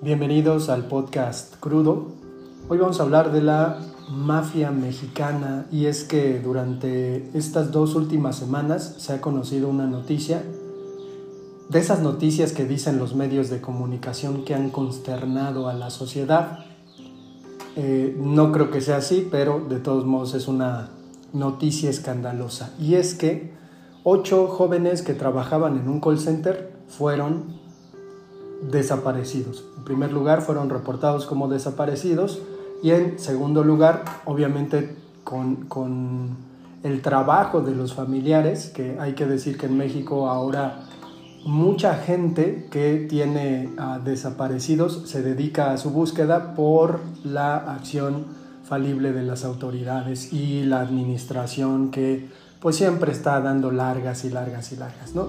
Bienvenidos al podcast Crudo. Hoy vamos a hablar de la mafia mexicana y es que durante estas dos últimas semanas se ha conocido una noticia de esas noticias que dicen los medios de comunicación que han consternado a la sociedad. Eh, no creo que sea así, pero de todos modos es una noticia escandalosa. Y es que ocho jóvenes que trabajaban en un call center fueron desaparecidos. En primer lugar, fueron reportados como desaparecidos y en segundo lugar, obviamente con, el trabajo de los familiares, que hay que decir que en México ahora mucha gente que tiene desaparecidos se dedica a su búsqueda por la acción falible de las autoridades y la administración que pues siempre está dando largas y largas y largas, ¿no?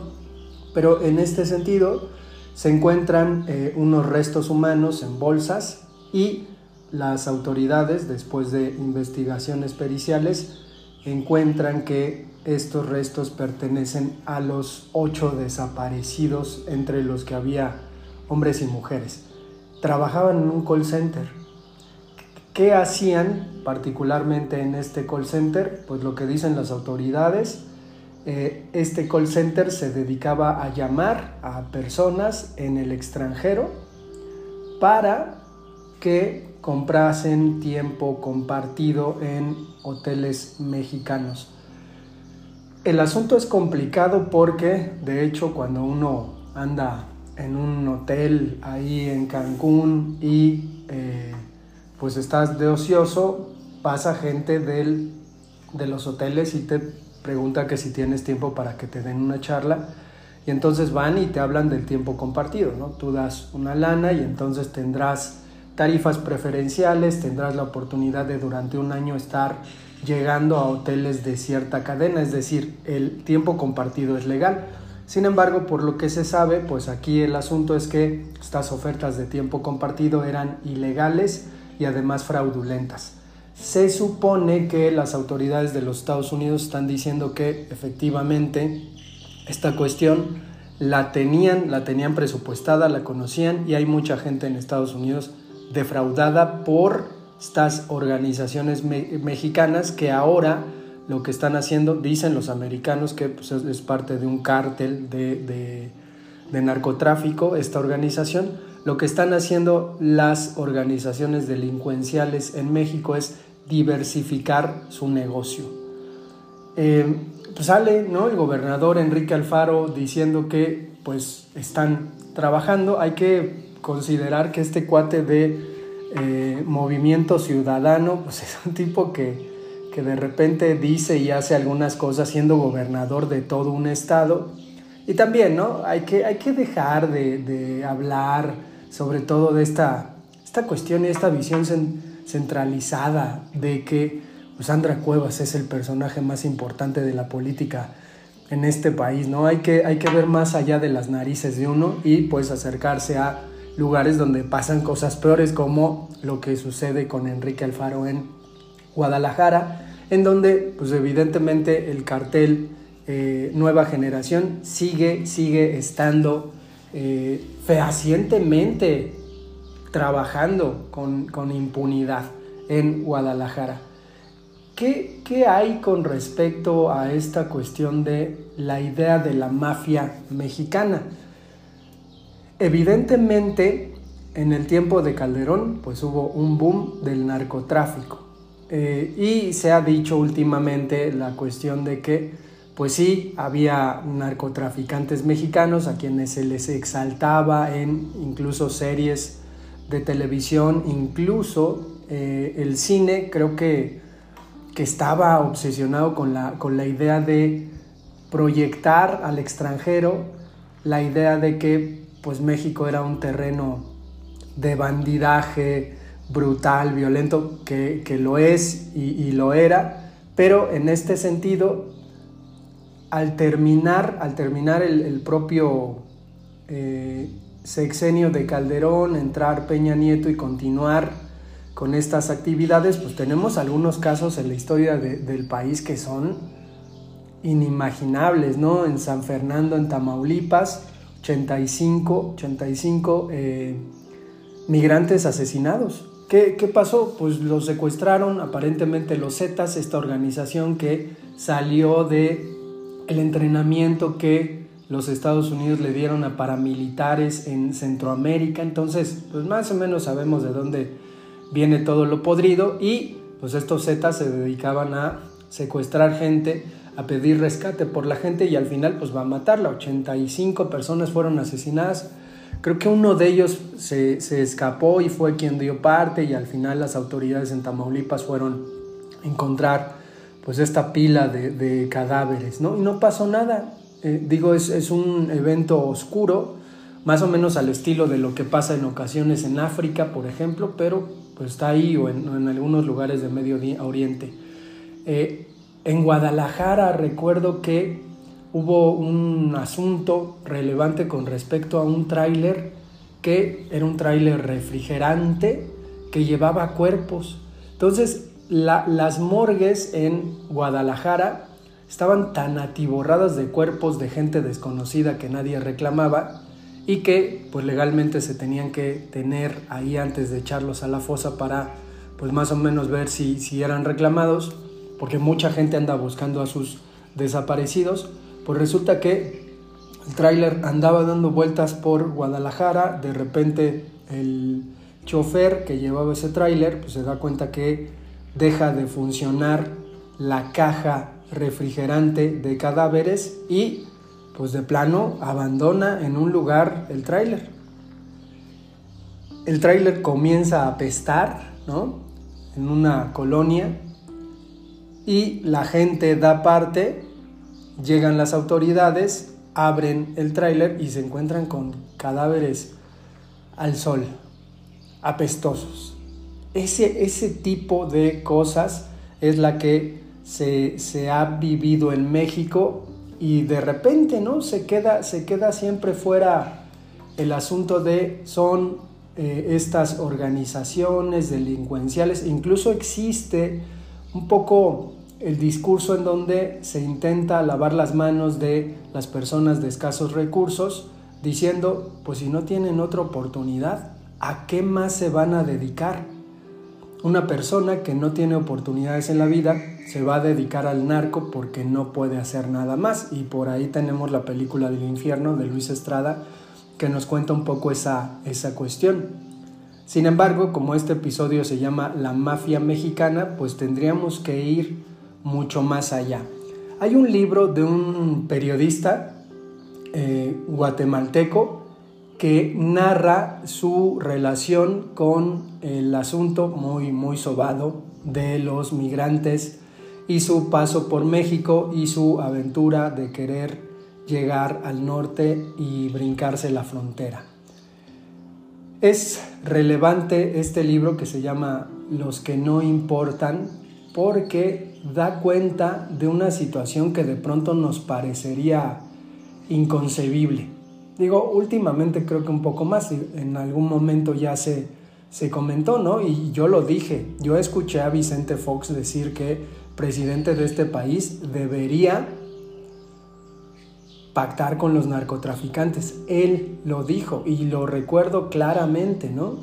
Pero en este sentido, se encuentran eh, unos restos humanos en bolsas y las autoridades, después de investigaciones periciales, encuentran que estos restos pertenecen a los ocho desaparecidos, entre los que había hombres y mujeres. Trabajaban en un call center. ¿Qué hacían particularmente en este call center? Pues lo que dicen las autoridades eh, este call center se dedicaba a llamar a personas en el extranjero para que comprasen tiempo compartido en hoteles mexicanos. El asunto es complicado porque, de hecho, cuando uno anda en un hotel ahí en Cancún y eh, pues estás de ocioso, pasa gente del, de los hoteles y te pregunta que si tienes tiempo para que te den una charla y entonces van y te hablan del tiempo compartido, ¿no? Tú das una lana y entonces tendrás tarifas preferenciales, tendrás la oportunidad de durante un año estar llegando a hoteles de cierta cadena, es decir, el tiempo compartido es legal. Sin embargo, por lo que se sabe, pues aquí el asunto es que estas ofertas de tiempo compartido eran ilegales y además fraudulentas. Se supone que las autoridades de los Estados Unidos están diciendo que efectivamente esta cuestión la tenían, la tenían presupuestada, la conocían y hay mucha gente en Estados Unidos defraudada por estas organizaciones mexicanas que ahora lo que están haciendo, dicen los americanos que pues, es parte de un cártel de narcotráfico, esta organización, lo que están haciendo las organizaciones delincuenciales en México es diversificar su negocio. Eh, pues sale ¿no? el gobernador Enrique Alfaro diciendo que pues están trabajando. Hay que considerar que este cuate de eh, movimiento ciudadano pues es un tipo que, que de repente dice y hace algunas cosas siendo gobernador de todo un estado. Y también, ¿no? Hay que, hay que dejar de, de hablar sobre todo de esta, esta cuestión y esta visión centralizada de que pues, Sandra Cuevas es el personaje más importante de la política en este país, ¿no? Hay que, hay que ver más allá de las narices de uno y pues acercarse a lugares donde pasan cosas peores como lo que sucede con Enrique Alfaro en Guadalajara, en donde pues evidentemente el cartel eh, Nueva Generación sigue, sigue estando eh, fehacientemente trabajando con, impunidad en Guadalajara. ¿Qué, ¿Qué, hay con respecto a esta cuestión de la idea de la mafia mexicana? Evidentemente, en el tiempo de Calderón, pues hubo un boom del narcotráfico. Eh, y se ha dicho últimamente la cuestión de que, pues sí, había narcotraficantes mexicanos a quienes se les exaltaba en incluso series de televisión, incluso eh, el cine, creo que, que estaba obsesionado con la, con la idea de proyectar al extranjero la idea de que pues México era un terreno de bandidaje brutal, violento, que, lo es y, lo era, pero en este sentido, al terminar, al terminar el, propio eh, sexenio de Calderón, entrar Peña Nieto y continuar con estas actividades, pues tenemos algunos casos en la historia del país que son inimaginables, ¿no? En San Fernando, en Tamaulipas, 85, 85, eh, migrantes asesinados. ¿Qué, ¿Qué, pasó? Pues los secuestraron aparentemente los Zetas, esta organización que salió de entrenamiento que los Estados Unidos le dieron a paramilitares en Centroamérica. Entonces, pues más o menos sabemos de dónde viene todo lo podrido y pues estos Zetas se dedicaban a secuestrar gente, a pedir rescate por la gente y al final pues va a matarla. 85 personas fueron asesinadas. Creo que uno de ellos se, escapó y fue quien dio parte y al final las autoridades en Tamaulipas fueron a encontrar pues esta pila de, cadáveres, ¿no? Y no pasó nada. Eh, digo, es, es un evento oscuro, más o menos al estilo de lo que pasa en ocasiones en África, por ejemplo, pero pues está ahí o en, algunos lugares de Medio Oriente. Eh, en Guadalajara recuerdo que hubo un asunto relevante con respecto a un tráiler que era un tráiler refrigerante que llevaba cuerpos. Entonces, las morgues en Guadalajara estaban tan atiborradas de cuerpos de gente desconocida que nadie reclamaba y que pues legalmente se tenían que tener ahí antes de echarlos a la fosa para pues más o menos ver si, si eran reclamados, porque mucha gente anda buscando a sus desaparecidos, pues resulta que el tráiler andaba dando vueltas por Guadalajara, de repente el chofer que llevaba ese tráiler pues se da cuenta que deja de funcionar la caja refrigerante de cadáveres y pues de plano abandona en un lugar el tráiler. El tráiler comienza a apestar, ¿no? En una colonia y la gente da parte, llegan las autoridades, abren el tráiler y se encuentran con cadáveres al sol, apestosos. Ese, ese tipo de cosas es la que se, ha vivido en México y de repente, ¿no? Se queda, se queda siempre fuera el asunto de son eh, estas organizaciones delincuenciales, incluso existe un poco el discurso en donde se intenta lavar las manos de las personas de escasos recursos, diciendo, pues si no tienen otra oportunidad, ¿a qué más se van a dedicar? Una persona que no tiene oportunidades en la vida se va a dedicar al narco porque no puede hacer nada más. Y por ahí tenemos la película del infierno de Luis Estrada que nos cuenta un poco esa, esa cuestión. Sin embargo, como este episodio se llama La mafia mexicana, pues tendríamos que ir mucho más allá. Hay un libro de un periodista eh, guatemalteco que narra su relación con el asunto muy, muy sobado de los migrantes y su paso por México y su aventura de querer llegar al norte y brincarse la frontera. Es relevante este libro que se llama Los que no importan porque da cuenta de una situación que de pronto nos parecería inconcebible Digo, últimamente creo que un poco más, en algún momento ya se, se comentó, ¿no? Y yo lo dije, yo escuché a Vicente Fox decir que presidente de este país debería pactar con los narcotraficantes. Él lo dijo y lo recuerdo claramente, ¿no?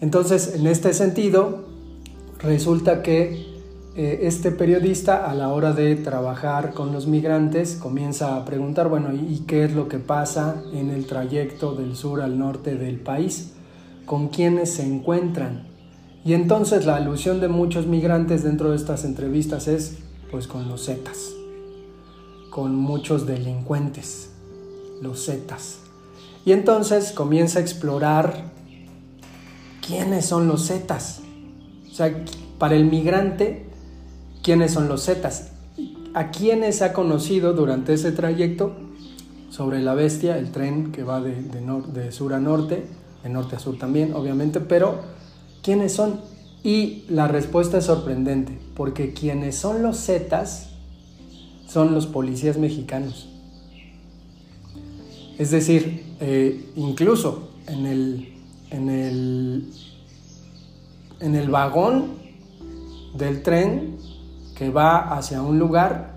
Entonces, en este sentido, resulta que eh, este periodista a la hora de trabajar con los migrantes comienza a preguntar, bueno, ¿y qué es lo que pasa en el trayecto del sur al norte del país? ¿Con quiénes se encuentran? Y entonces la alusión de muchos migrantes dentro de estas entrevistas es pues con los Zetas, con muchos delincuentes, los Zetas. Y entonces comienza a explorar quiénes son los Zetas. O sea, para el migrante quiénes son los Zetas, a quienes ha conocido durante ese trayecto sobre la bestia, el tren que va de, de, sur a norte, de norte a sur también, obviamente, pero ¿quiénes son? Y la respuesta es sorprendente, porque quienes son los Zetas son los policías mexicanos. Es decir, eh, incluso en el, en, el, en el vagón del tren que va hacia un lugar,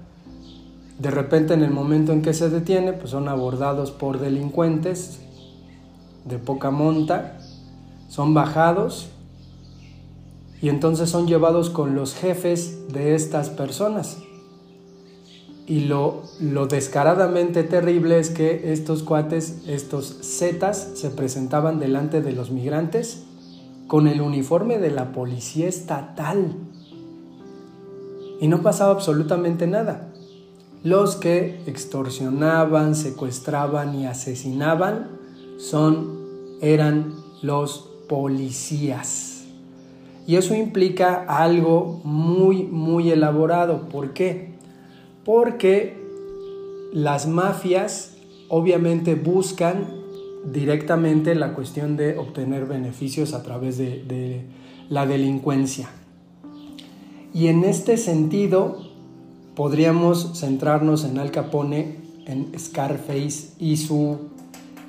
de repente en el momento en que se detiene, pues son abordados por delincuentes de poca monta son bajados y entonces son llevados con los jefes de estas personas. Y lo, lo descaradamente terrible es que estos cuates, estos zetas, se presentaban delante de los migrantes con el uniforme de la policía estatal. Y no pasaba absolutamente nada. Los que extorsionaban, secuestraban y asesinaban son, eran los policías. Y eso implica algo muy, muy elaborado. ¿Por qué? Porque las mafias obviamente buscan directamente la cuestión de obtener beneficios a través de, de la delincuencia. Y en este sentido, podríamos centrarnos en Al Capone, en Scarface y su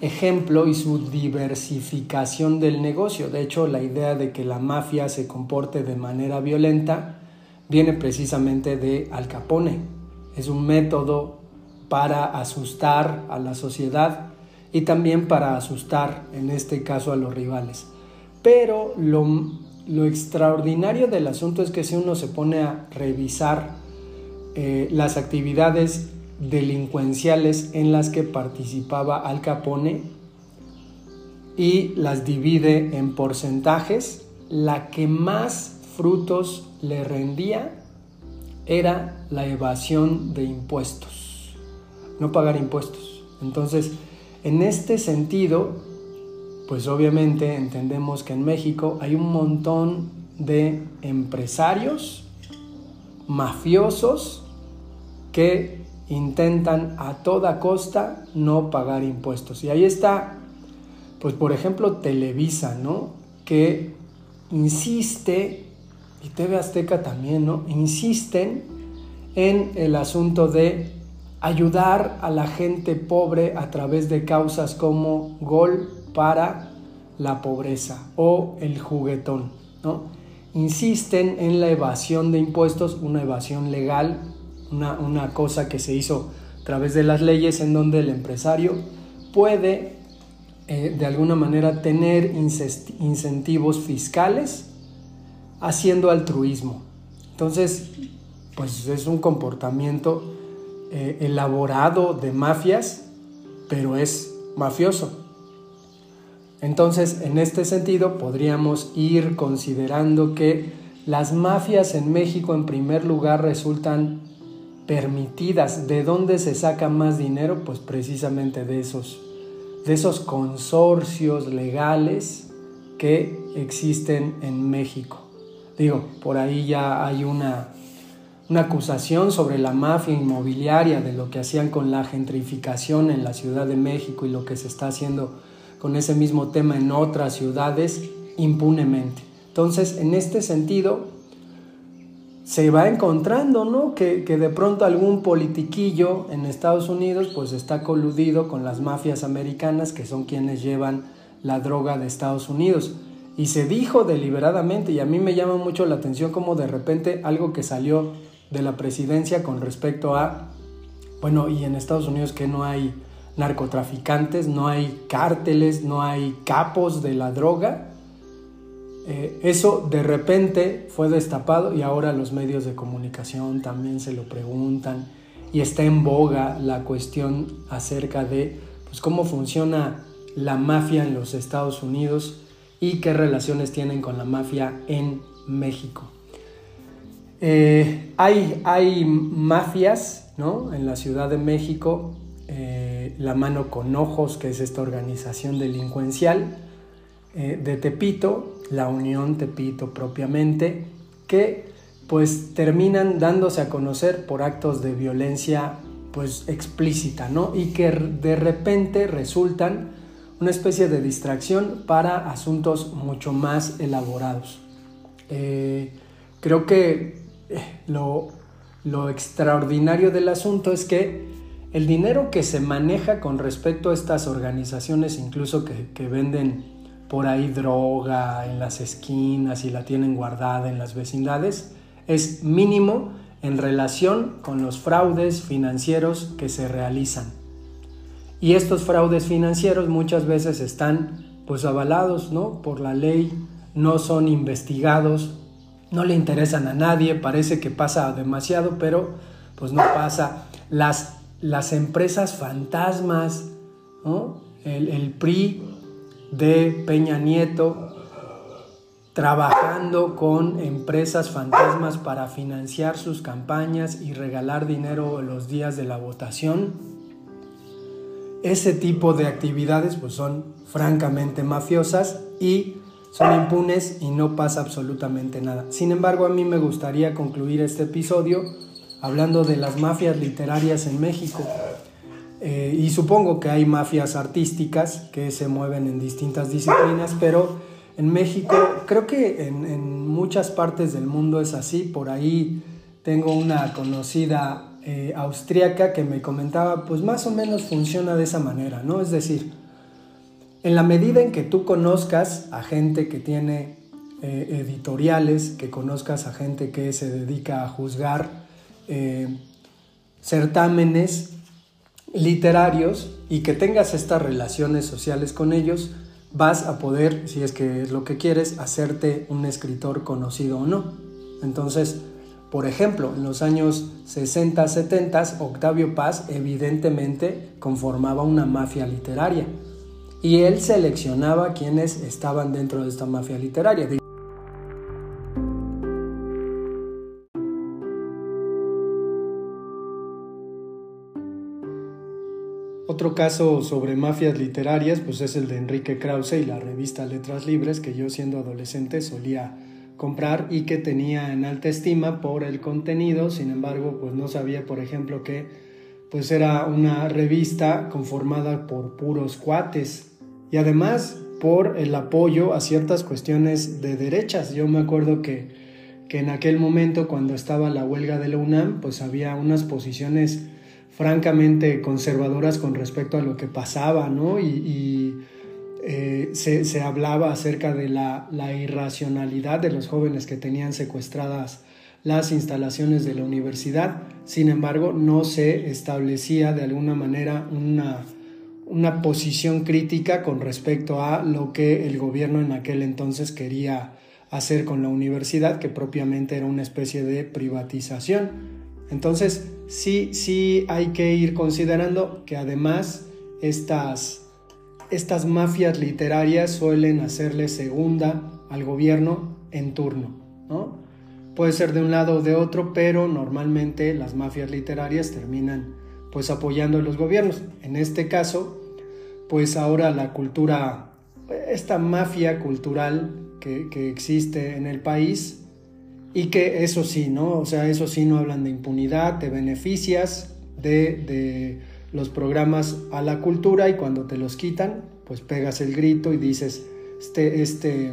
ejemplo y su diversificación del negocio. De hecho, la idea de que la mafia se comporte de manera violenta viene precisamente de Al Capone. Es un método para asustar a la sociedad y también para asustar, en este caso, a los rivales. Pero lo, lo extraordinario del asunto es que si uno se pone a revisar eh, las actividades delincuenciales en las que participaba Al Capone y las divide en porcentajes, la que más frutos le rendía era la evasión de impuestos, no pagar impuestos. Entonces, en este sentido, pues obviamente entendemos que en México hay un montón de empresarios mafiosos que intentan a toda costa no pagar impuestos. Y ahí está, pues por ejemplo, Televisa, ¿no? Que insiste, y TV Azteca también, ¿no? Insisten en el asunto de ayudar a la gente pobre a través de causas como Gol para la pobreza o el juguetón, ¿no? Insisten en la evasión de impuestos, una evasión legal una, cosa que se hizo a través de las leyes en donde el empresario puede eh, de alguna manera tener incentivos fiscales haciendo altruismo. Entonces, pues es un comportamiento eh, elaborado de mafias, pero es mafioso. Entonces, en este sentido, podríamos ir considerando que las mafias en México en primer lugar resultan permitidas. ¿De dónde se saca más dinero? Pues precisamente de esos, de esos consorcios legales que existen en México. Digo, por ahí ya hay una, una acusación sobre la mafia inmobiliaria, de lo que hacían con la gentrificación en la Ciudad de México y lo que se está haciendo con ese mismo tema en otras ciudades impunemente. Entonces, en este sentido, se va encontrando, ¿no? Que, de pronto algún politiquillo en Estados Unidos pues está coludido con las mafias americanas que son quienes llevan la droga de Estados Unidos. Y se dijo deliberadamente, y a mí me llama mucho la atención como de repente algo que salió de la presidencia con respecto a, bueno, y en Estados Unidos que no hay narcotraficantes, no hay cárteles, no hay capos de la droga, eh, eso de repente fue destapado y ahora los medios de comunicación también se lo preguntan y está en boga la cuestión acerca de pues, cómo funciona la mafia en los Estados Unidos y qué relaciones tienen con la mafia en México. Eh, hay, hay, mafias ¿no? en la Ciudad de México, eh, la mano con ojos, que es esta organización delincuencial, eh, de Tepito, la Unión Tepito propiamente, que pues terminan dándose a conocer por actos de violencia pues explícita, ¿no? Y que de repente resultan una especie de distracción para asuntos mucho más elaborados. Eh, creo que eh, lo, extraordinario del asunto es que el dinero que se maneja con respecto a estas organizaciones, incluso que, venden por ahí droga en las esquinas y la tienen guardada en las vecindades, es mínimo en relación con los fraudes financieros que se realizan. Y estos fraudes financieros muchas veces están pues avalados, ¿no? Por la ley, no son investigados, no le interesan a nadie, parece que pasa demasiado, pero pues no pasa. Las, las empresas fantasmas, el, el PRI de Peña Nieto, trabajando con empresas fantasmas para financiar sus campañas y regalar dinero los días de la votación. Ese tipo de actividades pues son francamente mafiosas y son impunes y no pasa absolutamente nada. Sin embargo, a mí me gustaría concluir este episodio hablando de las mafias literarias en México. Eh, y supongo que hay mafias artísticas que se mueven en distintas disciplinas, pero en México, creo que en, muchas partes del mundo es así. Por ahí tengo una conocida eh, austriaca que me comentaba, pues más o menos funciona de esa manera, ¿no? Es decir, en la medida en que tú conozcas a gente que tiene eh, editoriales, que conozcas a gente que se dedica a juzgar eh, certámenes literarios y que tengas estas relaciones sociales con ellos, vas a poder, si es que es lo que quieres, hacerte un escritor conocido o no. Entonces, por ejemplo, en los años 60, 70, Octavio Paz evidentemente conformaba una mafia literaria y él seleccionaba quienes estaban dentro de esta mafia literaria. Otro caso sobre mafias literarias pues es el de Enrique Krause y la revista Letras Libres que yo siendo adolescente solía comprar y que tenía en alta estima por el contenido, sin embargo pues no sabía por ejemplo que pues era una revista conformada por puros cuates y además por el apoyo a ciertas cuestiones de derechas. Yo me acuerdo que, que en aquel momento cuando estaba la huelga de la UNAM pues había unas posiciones francamente conservadoras con respecto a lo que pasaba, ¿no? Y, eh, se, hablaba acerca de la, irracionalidad de los jóvenes que tenían secuestradas las instalaciones de la universidad. Sin embargo, no se establecía de alguna manera una, una posición crítica con respecto a lo que el gobierno en aquel entonces quería hacer con la universidad, que propiamente era una especie de privatización. Entonces, sí, sí hay que ir considerando que además estas, estas mafias literarias suelen hacerle segunda al gobierno en turno, ¿no? Puede ser de un lado o de otro, pero normalmente las mafias literarias terminan pues apoyando a los gobiernos. En este caso, pues ahora la cultura, esta mafia cultural que, que existe en el país, y que eso sí, ¿no? O sea, eso sí no hablan de impunidad, te beneficias de, los programas a la cultura y cuando te los quitan, pues pegas el grito y dices, este, este,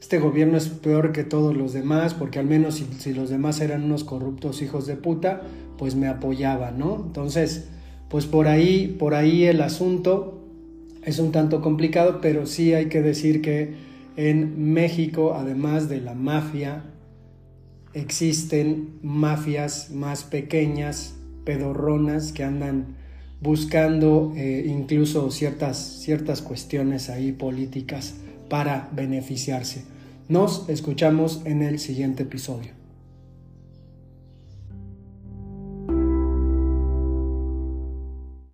este gobierno es peor que todos los demás, porque al menos si, si los demás eran unos corruptos hijos de puta, pues me apoyaban, ¿no? Entonces, pues por ahí, por ahí el asunto es un tanto complicado, pero sí hay que decir que en México, además de la mafia, existen mafias más pequeñas, pedorronas, que andan buscando eh, incluso ciertas, ciertas cuestiones ahí políticas para beneficiarse. Nos escuchamos en el siguiente episodio.